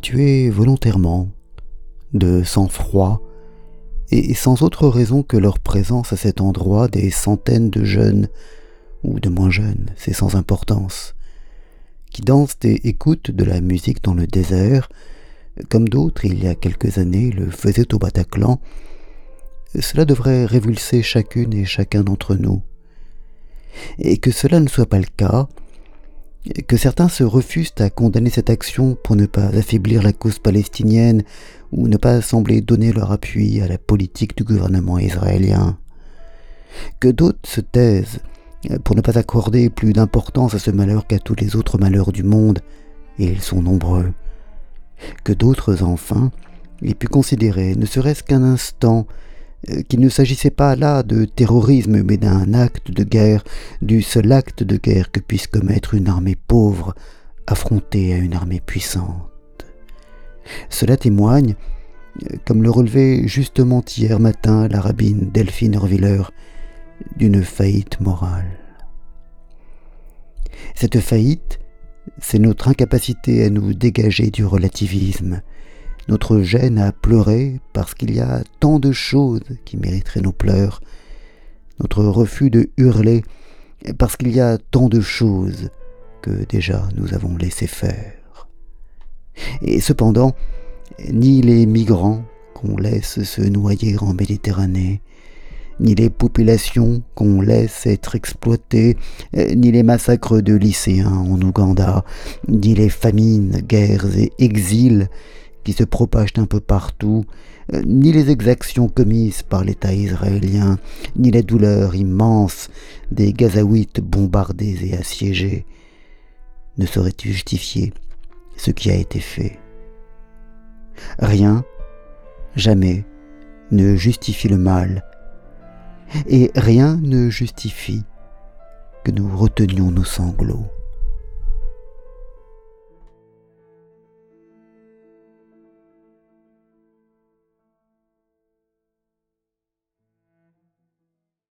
tués volontairement, de sang-froid, et sans autre raison que leur présence à cet endroit des centaines de jeunes, ou de moins jeunes, c'est sans importance, qui dansent et écoutent de la musique dans le désert, comme d'autres il y a quelques années le faisaient au Bataclan, cela devrait révulser chacune et chacun d'entre nous. Et que cela ne soit pas le cas, que certains se refusent à condamner cette action pour ne pas affaiblir la cause palestinienne ou ne pas sembler donner leur appui à la politique du gouvernement israélien. Que d'autres se taisent pour ne pas accorder plus d'importance à ce malheur qu'à tous les autres malheurs du monde, et ils sont nombreux. Que d'autres, enfin, aient pu considérer, ne serait-ce qu'un instant, euh, qu'il ne s'agissait pas là de terrorisme, mais d'un acte de guerre, du seul acte de guerre que puisse commettre une armée pauvre affrontée à une armée puissante. Cela témoigne, euh, comme le relevait justement hier matin la rabbine Delphine Orviller, d'une faillite morale. Cette faillite, c'est notre incapacité à nous dégager du relativisme, notre gêne à pleurer parce qu'il y a tant de choses qui mériteraient nos pleurs, notre refus de hurler parce qu'il y a tant de choses que déjà nous avons laissé faire. Et cependant, ni les migrants qu'on laisse se noyer en Méditerranée, ni les populations qu'on laisse être exploitées, ni les massacres de lycéens en Ouganda, ni les famines, guerres et exils qui se propagent un peu partout, euh, ni les exactions commises par l'État israélien, ni les douleurs immenses des Gazaouites bombardés et assiégés ne sauraient justifier ce qui a été fait? Rien, jamais, ne justifie le mal, et rien ne justifie que nous retenions nos sanglots.